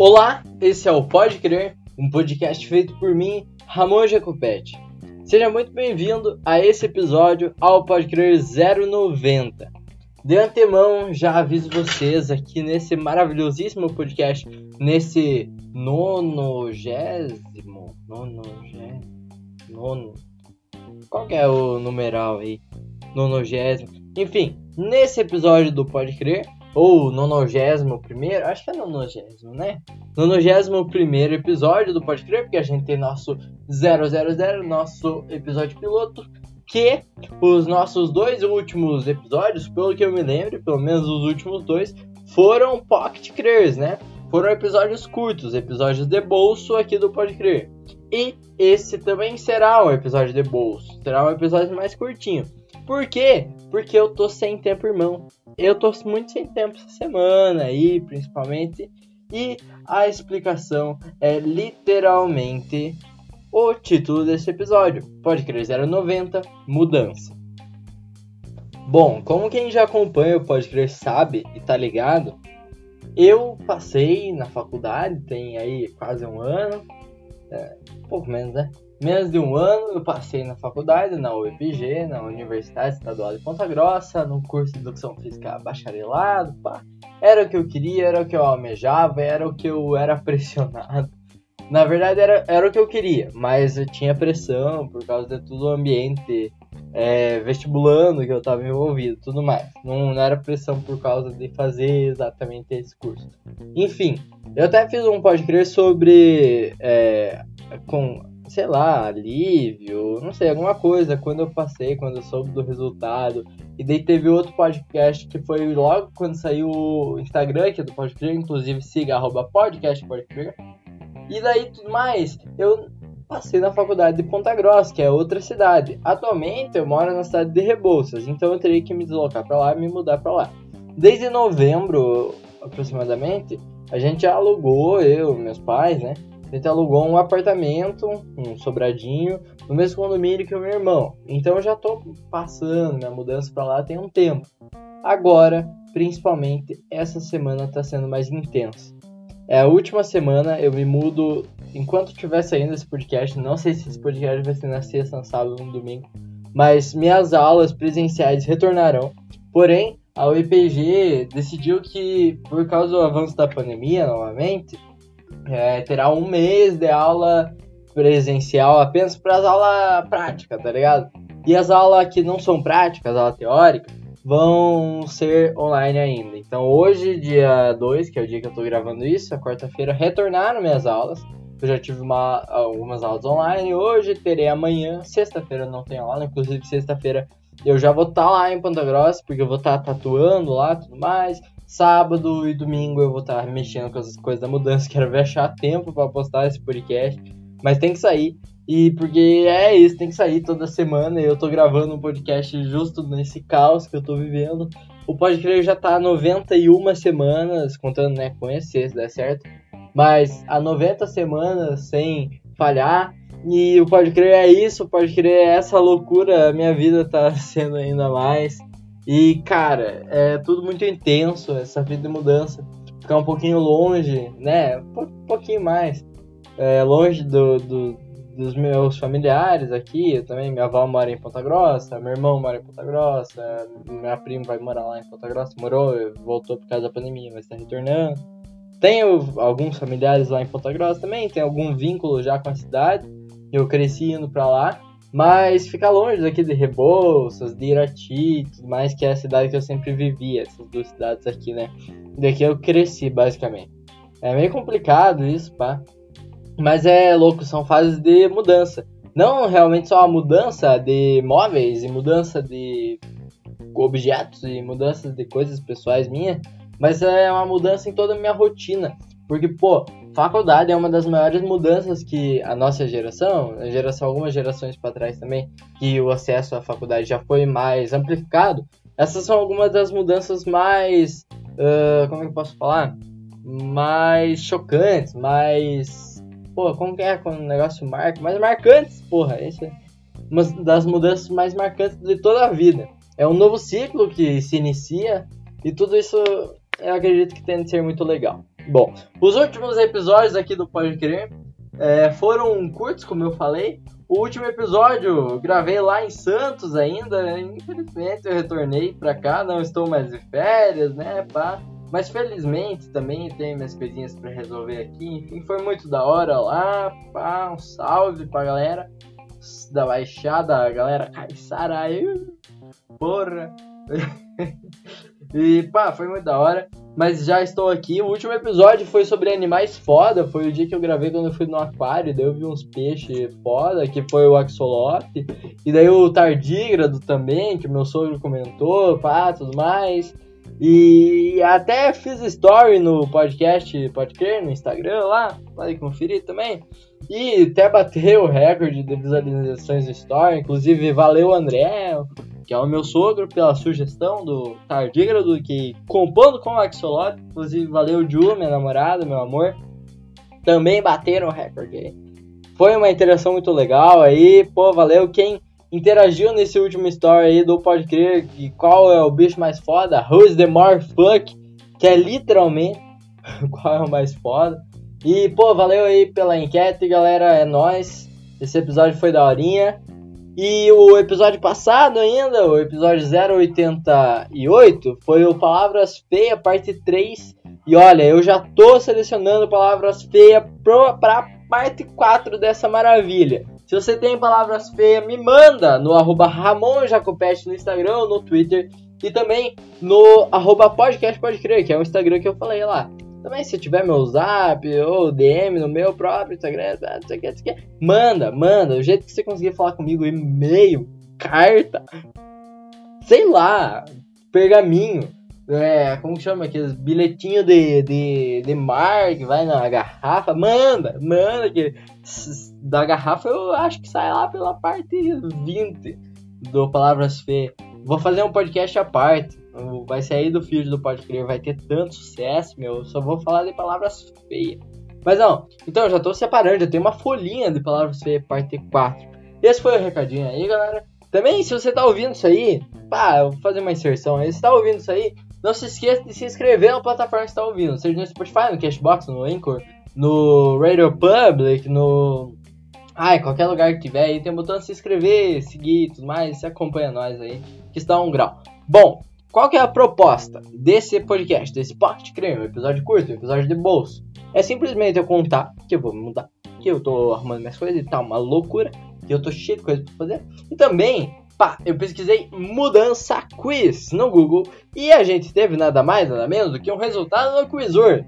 Olá, esse é o Pode Crer, um podcast feito por mim, Ramon Jacopetti. Seja muito bem-vindo a esse episódio ao Pode Crer 090. De antemão, já aviso vocês aqui nesse maravilhosíssimo podcast, nesse nonogésimo, nonogésimo, nono, qual é o numeral aí? Nonogésimo, enfim, nesse episódio do Pode Crer, ou nonogésimo primeiro, acho que é nonogésimo, né? Nonogésimo primeiro episódio do Pode Crer, porque a gente tem nosso 000, nosso episódio piloto, que os nossos dois últimos episódios, pelo que eu me lembro, pelo menos os últimos dois, foram Pocket Crers, né? Foram episódios curtos, episódios de bolso aqui do Pode Crer. E esse também será um episódio de bolso, será um episódio mais curtinho. Por quê? Porque eu tô sem tempo, irmão. Eu tô muito sem tempo essa semana aí, principalmente. E a explicação é literalmente o título desse episódio. Pode crer 090, mudança. Bom, como quem já acompanha o Pode Crer sabe e tá ligado, eu passei na faculdade, tem aí quase um ano, é, um pouco menos, né? Menos de um ano eu passei na faculdade, na UEPG, na Universidade Estadual de Ponta Grossa, no curso de Educação Física bacharelado, pá. Era o que eu queria, era o que eu almejava, era o que eu era pressionado. Na verdade era, era o que eu queria, mas eu tinha pressão por causa de todo o ambiente é, vestibulando que eu estava envolvido, tudo mais. Não, não, era pressão por causa de fazer exatamente esse curso. Enfim, eu até fiz um podcast sobre é, com sei lá, alívio, não sei, alguma coisa, quando eu passei, quando eu soube do resultado. E daí teve outro podcast que foi logo quando saiu o Instagram, que é do Podcrer, inclusive siga arroba podcast. E daí tudo mais, eu passei na faculdade de Ponta Grossa, que é outra cidade. Atualmente eu moro na cidade de Rebouças, então eu teria que me deslocar para lá e me mudar para lá. Desde novembro, aproximadamente, a gente alugou, eu, meus pais, né? A gente alugou um apartamento, um sobradinho, no mesmo condomínio que o meu irmão. Então eu já tô passando minha mudança para lá tem um tempo. Agora, principalmente, essa semana tá sendo mais intensa. É a última semana, eu me mudo enquanto estiver saindo esse podcast. Não sei se esse podcast vai ser na sexta, sábado ou no domingo. Mas minhas aulas presenciais retornarão. Porém, a UEPG decidiu que, por causa do avanço da pandemia, novamente, é, terá um mês de aula presencial apenas para as aulas práticas, tá ligado? E as aulas que não são práticas, as aulas teóricas, vão ser online ainda. Então hoje, dia 2, que é o dia que eu tô gravando isso, a quarta-feira, retornaram minhas aulas. Eu já tive uma, algumas aulas online, hoje terei amanhã, sexta-feira não tenho aula, inclusive sexta-feira eu já vou estar tá lá em Ponta Grossa, porque eu vou estar tá tatuando lá tudo mais. Sábado e domingo eu vou estar mexendo com as coisas da mudança, quero ver achar tempo para postar esse podcast, mas tem que sair. E porque é isso, tem que sair toda semana. Eu tô gravando um podcast justo nesse caos que eu tô vivendo. O podcast já tá 91 semanas, contando né, com esse, se der certo. Mas há 90 semanas sem falhar. E o Pode Crer é isso, o Pode Crer é essa loucura, minha vida tá sendo ainda mais. E, cara, é tudo muito intenso, essa vida de mudança. Ficar um pouquinho longe, né? Um pouquinho mais. É, longe do, do, dos meus familiares aqui. Eu também, minha avó mora em Ponta Grossa, meu irmão mora em Ponta Grossa, minha prima vai morar lá em Ponta Grossa. Morou, voltou por causa da pandemia, mas está retornando. Tenho alguns familiares lá em Ponta Grossa também, tem algum vínculo já com a cidade. Eu cresci indo para lá. Mas fica longe daqui de Rebouças, de Irati, tudo mais, que é a cidade que eu sempre vivia, essas duas cidades aqui, né? Daqui eu cresci, basicamente. É meio complicado isso, pá. Mas é louco, são fases de mudança. Não realmente só a mudança de móveis e mudança de objetos e mudanças de coisas pessoais minhas, mas é uma mudança em toda a minha rotina. Porque, pô, faculdade é uma das maiores mudanças que a nossa geração, a geração algumas gerações para trás também, que o acesso à faculdade já foi mais amplificado. Essas são algumas das mudanças mais, uh, como é eu posso falar, mais chocantes, mais, pô, como que é quando o negócio marca, mais marcantes, porra, esse é uma das mudanças mais marcantes de toda a vida. É um novo ciclo que se inicia e tudo isso eu acredito que tem de ser muito legal. Bom, os últimos episódios aqui do Pode Crer é, foram curtos, como eu falei. O último episódio gravei lá em Santos ainda. Infelizmente eu retornei pra cá, não estou mais de férias, né? Pá. Mas felizmente também tem minhas coisinhas para resolver aqui. Enfim, foi muito da hora lá. Pá, um salve pra galera da Baixada, a galera Caissara aí. Porra! e pá, foi muito da hora. Mas já estou aqui. O último episódio foi sobre animais foda. Foi o dia que eu gravei quando eu fui no aquário. Daí eu vi uns peixes foda, que foi o axolote. E daí o tardígrado também, que meu sogro comentou, pá, tudo mais. E até fiz story no podcast Pode Crer, no Instagram lá, pode conferir também. E até bateu o recorde de visualizações do story. Inclusive, valeu André, que é o meu sogro, pela sugestão do tardígrado, que compondo com o Axolot. Inclusive, valeu Ju, minha namorada, meu amor. Também bateram o recorde aí. Foi uma interação muito legal aí, pô, valeu quem interagiu nesse último story aí do Pode Crer que qual é o bicho mais foda, Who's the more fuck, que é literalmente qual é o mais foda. E, pô, valeu aí pela enquete, galera, é nóis. Esse episódio foi da horinha. E o episódio passado ainda, o episódio 088, foi o Palavras Feias, parte 3. E olha, eu já tô selecionando palavras feias pra parte 4 dessa maravilha. Se você tem palavras feias, me manda no arroba Ramon Jacopete no Instagram ou no Twitter. E também no arroba podcast pode crer, que é o Instagram que eu falei lá. Também se tiver meu zap ou DM no meu próprio Instagram, não sei o que, não sei o que, manda, manda. O jeito que você conseguir falar comigo, e-mail, carta, sei lá, pergaminho. É, como chama aqueles bilhetinhos de, de, de mar que vai na garrafa? Manda, manda que da garrafa eu acho que sai lá pela parte 20 do Palavras Feias. Vou fazer um podcast à parte. Vai sair do feed do podcast, vai ter tanto sucesso, meu. Eu só vou falar de palavras feias. Mas não, então eu já tô separando, já tenho uma folhinha de palavras feias, parte 4. Esse foi o recadinho aí, galera. Também, se você tá ouvindo isso aí, pá, eu vou fazer uma inserção aí. Se tá ouvindo isso aí, não se esqueça de se inscrever na plataforma que está ouvindo, seja no Spotify, no Cashbox, no Anchor, no Radio Public, no. Ai, qualquer lugar que tiver aí, tem o botão de se inscrever, seguir e tudo mais, se acompanha nós aí, que está um grau. Bom, qual que é a proposta desse podcast, desse Pocket Cream, um episódio curto, episódio de bolso? É simplesmente eu contar que eu vou mudar, que eu tô arrumando minhas coisas e tá uma loucura, que eu tô cheio de coisa pra fazer. E também Pá, eu pesquisei mudança quiz no Google e a gente teve nada mais, nada menos do que um resultado no Quizur.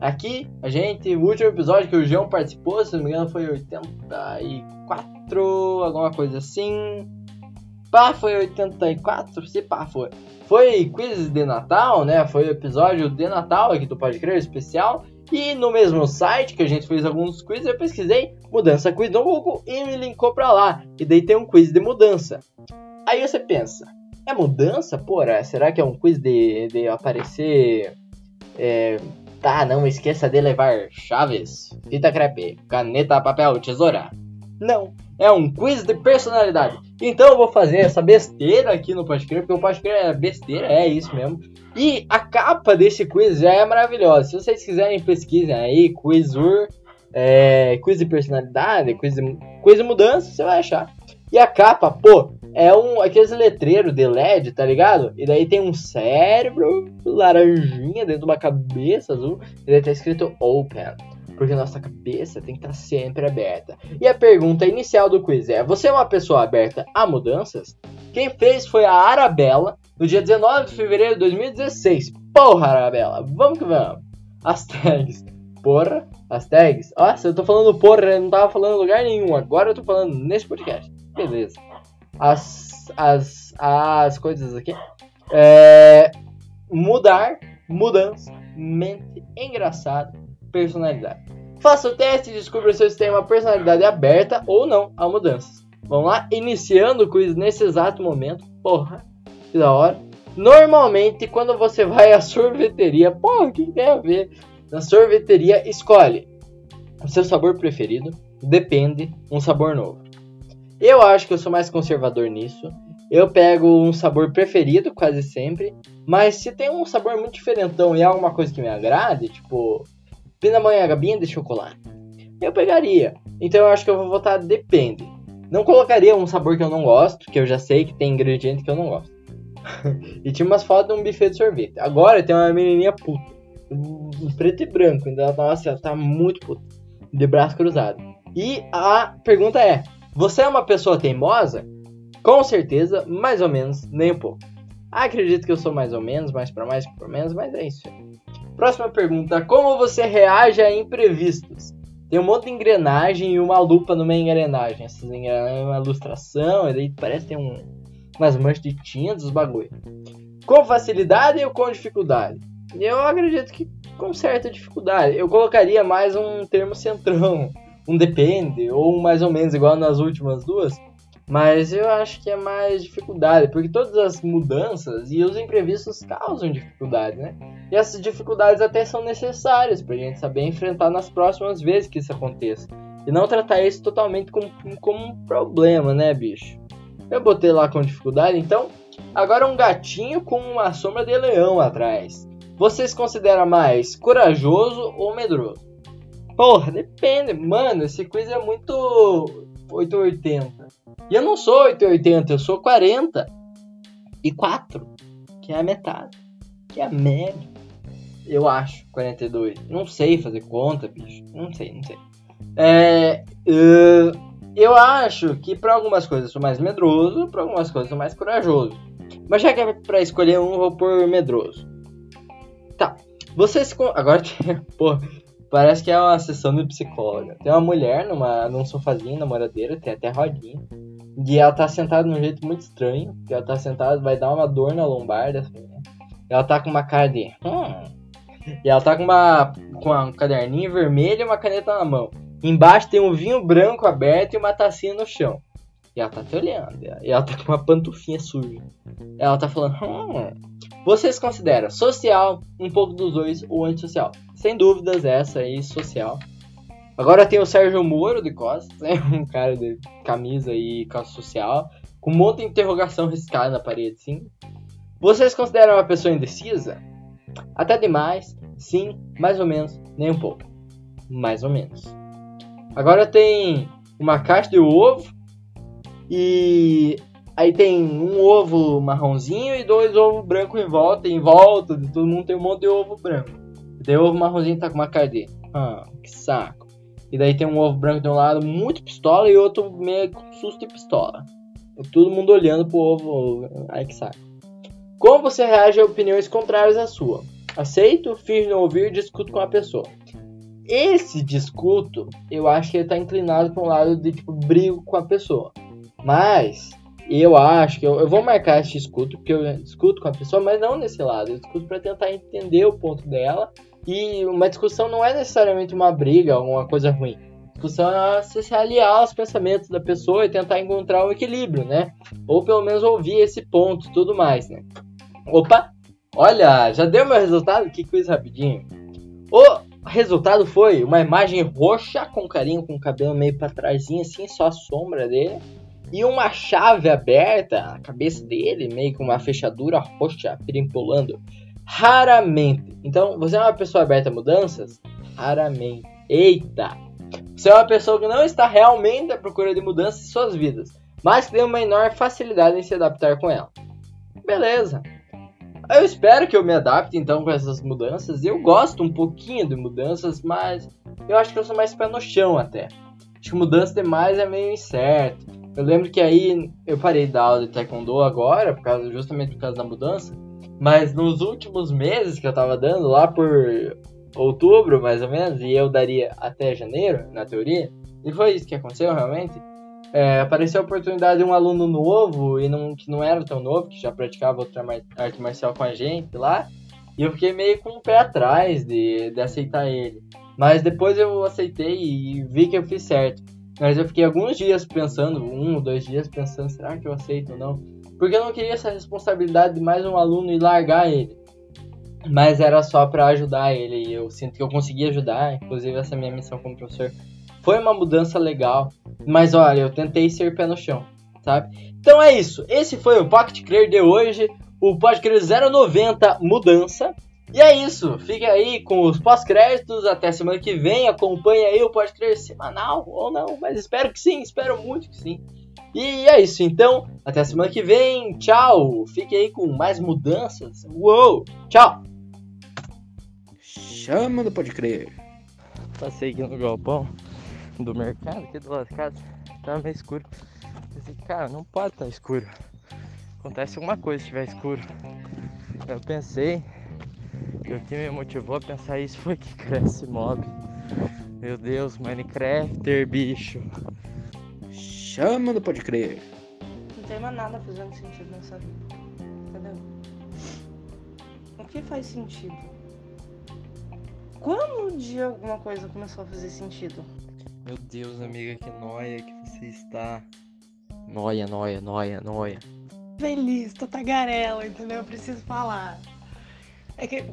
Aqui, a gente, o último episódio que o João participou, se não me engano, foi 84, alguma coisa assim. Pá, foi 84, se pá, foi. Foi quiz de Natal, né? Foi episódio de Natal aqui do Pode Crer especial. E no mesmo site que a gente fez alguns quizzes, eu pesquisei mudança quiz no Google e me linkou pra lá. E daí tem um quiz de mudança. Aí você pensa, é mudança? Porra, será que é um quiz de, de aparecer. É, tá, não esqueça de levar chaves, fita crepe, caneta, papel, tesoura. Não, é um quiz de personalidade. Então eu vou fazer essa besteira aqui no Podcast, porque o Podcast é besteira, é isso mesmo. E a capa desse quiz já é maravilhosa. Se vocês quiserem, pesquisem aí, Quizur, é, quiz de personalidade, quiz de, quiz de mudança, você vai achar. E a capa, pô, é um aqueles letreiros de LED, tá ligado? E daí tem um cérebro laranjinha dentro de uma cabeça azul, e daí tá escrito Open porque nossa cabeça tem que estar sempre aberta. E a pergunta inicial do quiz é: você é uma pessoa aberta a mudanças? Quem fez foi a Arabella, no dia 19 de fevereiro de 2016. Porra, Arabella, vamos que vamos. As tags. Porra, as tags. Nossa, eu tô falando porra, eu não tava falando em lugar nenhum. Agora eu tô falando nesse podcast. Beleza. As, as, as coisas aqui. É, mudar, mudança, mente, engraçado, personalidade. Faça o teste e descubra se você tem uma personalidade aberta ou não a mudanças. Vamos lá, iniciando o quiz nesse exato momento. Porra, que da hora. Normalmente, quando você vai à sorveteria, porra, o que tem a ver? Na sorveteria, escolhe o seu sabor preferido, depende, um sabor novo. Eu acho que eu sou mais conservador nisso. Eu pego um sabor preferido quase sempre, mas se tem um sabor muito diferentão e é alguma coisa que me agrade, tipo, pindamonhangabinha de chocolate. Eu pegaria. Então eu acho que eu vou votar depende. Não colocaria um sabor que eu não gosto, que eu já sei que tem ingrediente que eu não gosto. e tinha umas fotos de um buffet de sorvete. Agora tem uma menininha puta. Preto e branco. Ainda, nossa, ela tá muito puta. De braço cruzado. E a pergunta é: Você é uma pessoa teimosa? Com certeza, mais ou menos, nem um pouco. Acredito que eu sou mais ou menos, mais para mais para menos, mas é isso. Próxima pergunta: Como você reage a imprevistos? Tem um monte de engrenagem e uma lupa meio engrenagem. Essas engrenagens, uma ilustração, e daí parece tem um, umas manchas de tinta dos bagulho. Com facilidade ou com dificuldade? Eu acredito que com certa dificuldade. Eu colocaria mais um termo centrão, um depende, ou mais ou menos igual nas últimas duas. Mas eu acho que é mais dificuldade, porque todas as mudanças e os imprevistos causam dificuldade, né? E essas dificuldades até são necessárias para a gente saber enfrentar nas próximas vezes que isso aconteça. E não tratar isso totalmente como, como um problema, né, bicho? Eu botei lá com dificuldade, então agora um gatinho com uma sombra de leão atrás. Vocês consideram mais corajoso ou medroso? Porra, depende. Mano, esse quiz é muito 880. E eu não sou 880, eu sou 40 e 4, que é a metade, que é a média. Eu acho, 42. Não sei fazer conta, bicho. Não sei, não sei. É, eu acho que para algumas coisas eu sou mais medroso, para algumas coisas eu sou mais corajoso. Mas já que é pra escolher um, vou por medroso. Tá. Vocês. Agora tem. Pô, parece que é uma sessão de psicóloga. Tem uma mulher numa, num sofazinho, namoradeira, tem até rodinha. E ela tá sentada de um jeito muito estranho. Que ela tá sentada, vai dar uma dor na lombar dessa mulher. Ela tá com uma cara de. Hum. E ela tá com uma. com um caderninho vermelho e uma caneta na mão. Embaixo tem um vinho branco aberto e uma tacinha no chão. E ela tá te olhando. E ela tá com uma pantufinha suja. Ela tá falando. Hum. Vocês consideram social, um pouco dos dois, ou antissocial? Sem dúvidas, essa aí, social. Agora tem o Sérgio Moro de costas, né? um cara de camisa e calça social, com um monte de interrogação riscada na parede, sim. Vocês consideram uma pessoa indecisa? Até demais, sim, mais ou menos, nem um pouco. Mais ou menos. Agora tem uma caixa de ovo e aí tem um ovo marronzinho e dois ovos brancos em volta, em volta de todo mundo tem um monte de ovo branco. E daí o ovo marronzinho tá com uma cara de, ah, que saco. E daí tem um ovo branco de um lado muito pistola e outro meio com susto e pistola. Todo mundo olhando pro ovo. Ai que saco. Como você reage a opiniões contrárias à sua? Aceito, finge não ouvir e discuto com a pessoa. Esse discuto, eu acho que ele tá inclinado para um lado de tipo brigo com a pessoa. Mas eu acho que eu, eu vou marcar esse discuto, porque eu discuto com a pessoa, mas não nesse lado. Eu discuto para tentar entender o ponto dela e uma discussão não é necessariamente uma briga ou uma coisa ruim. discussão é se aliar aos pensamentos da pessoa e tentar encontrar um equilíbrio, né? Ou pelo menos ouvir esse ponto tudo mais, né? Opa! Olha, já deu meu resultado? Que coisa rapidinho. O resultado foi uma imagem roxa com carinho, com o cabelo meio para trás, assim, só a sombra dele. E uma chave aberta, a cabeça dele, meio com uma fechadura roxa perimpolando. Raramente. Então, você é uma pessoa aberta a mudanças? Raramente. Eita! Você é uma pessoa que não está realmente à procura de mudanças em suas vidas, mas que tem uma menor facilidade em se adaptar com ela. Beleza. Eu espero que eu me adapte então com essas mudanças. Eu gosto um pouquinho de mudanças, mas eu acho que eu sou mais pé no chão até. Acho que mudança demais é meio incerto. Eu lembro que aí eu parei da aula de taekwondo agora, por causa, justamente por causa da mudança. Mas nos últimos meses que eu tava dando, lá por outubro mais ou menos, e eu daria até janeiro, na teoria, e foi isso que aconteceu realmente. É, apareceu a oportunidade de um aluno novo, e não, que não era tão novo, que já praticava outra arte marcial com a gente lá, e eu fiquei meio com o pé atrás de, de aceitar ele. Mas depois eu aceitei e vi que eu fiz certo. Mas eu fiquei alguns dias pensando, um ou dois dias pensando, será que eu aceito ou não? Porque eu não queria essa responsabilidade de mais um aluno e largar ele. Mas era só para ajudar ele e eu sinto que eu consegui ajudar, inclusive essa minha missão como professor foi uma mudança legal. Mas olha, eu tentei ser pé no chão, sabe? Então é isso. Esse foi o Pocket Clear de hoje, o Pocket Clear 090 Mudança. E é isso, fique aí com os pós-créditos até semana que vem. Acompanhe aí o Pode Crer semanal ou não, mas espero que sim, espero muito que sim. E é isso, então, até semana que vem. Tchau, fique aí com mais mudanças. Uou, tchau. Chama do Pode Crer. Passei aqui no galpão do mercado, aqui do lado de casa, tava meio escuro. Pensei, cara, não pode estar escuro. Acontece alguma coisa se estiver escuro. Eu pensei, e o que me motivou a pensar isso foi que cresce mob. Meu Deus, Minecrafter, bicho. Chama do Pode Crer. Não tem mais nada fazendo sentido nessa vida. Entendeu? O que faz sentido? Quando um dia alguma coisa começou a fazer sentido? Meu Deus, amiga, que noia que você está. Noia, noia, noia, noia. Feliz, tô tagarela, entendeu? Eu preciso falar. É que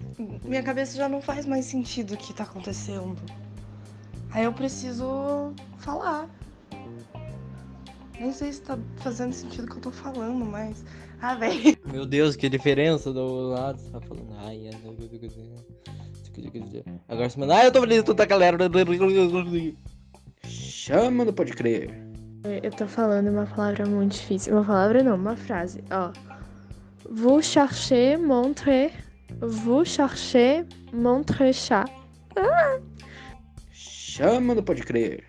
minha cabeça já não faz mais sentido o que tá acontecendo. Aí eu preciso falar. Nem sei se tá fazendo sentido o que eu tô falando, mas. Ah, velho. Meu Deus, que diferença do lado. Você tá falando. Ai. Agora você manda. Ah, eu tô feliz, tu tá galera. Chama do Pode Crer. Eu tô falando uma palavra muito difícil. Uma palavra não, uma frase. Ó. Vous cherchez montre. Vous cherchez montre chat. Ah! Chama do Pode Crer.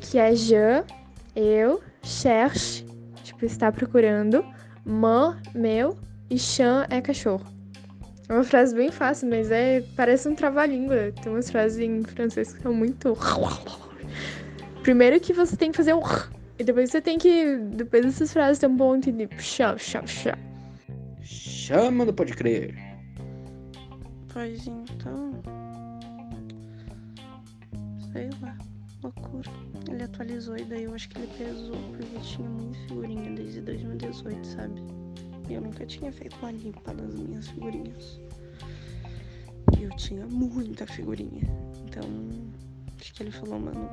Que é je, eu, cherche, tipo, está procurando. Man, meu. E chan é cachorro. É uma frase bem fácil, mas é parece um trava-língua. Tem umas frases em francês que são muito. Primeiro que você tem que fazer um. E depois você tem que. Depois dessas frases tem um ponto de. Chá, chá, chá. Chama do Pode Crer. Pois então. Sei lá. Loucura. Ele atualizou e daí eu acho que ele pesou porque tinha muita figurinha desde 2018, sabe? E eu nunca tinha feito uma limpa nas minhas figurinhas. E eu tinha muita figurinha. Então, acho que ele falou, mano,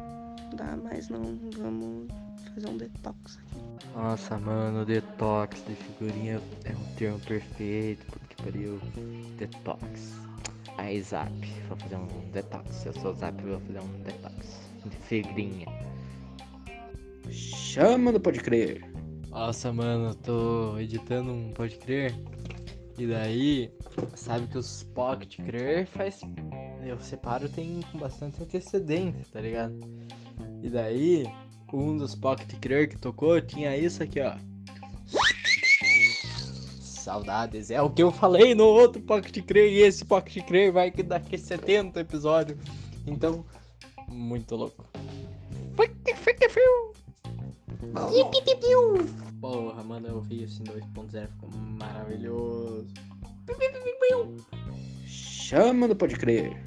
dá mais não, vamos fazer um detox aqui. Nossa, mano, detox de figurinha é um termo perfeito. Puta que pariu. Detox. Aí, Zap, vou fazer um detox. Eu sou Zap, vou fazer um detox de figurinha. Chama do Pode Crer. Nossa, mano, tô editando um Pode Crer. E daí, sabe que os Pocket Crer faz. Eu separo tem com bastante antecedente, tá ligado? E daí, um dos Pocket Crer que tocou tinha isso aqui, ó. Saudades, é o que eu falei no outro Pocket Crer. E esse Pocket Crer vai que daqui 70 episódios. Então, muito louco. Porra, mano, eu vi esse 2.0, ficou maravilhoso. Chama do Pode Crer.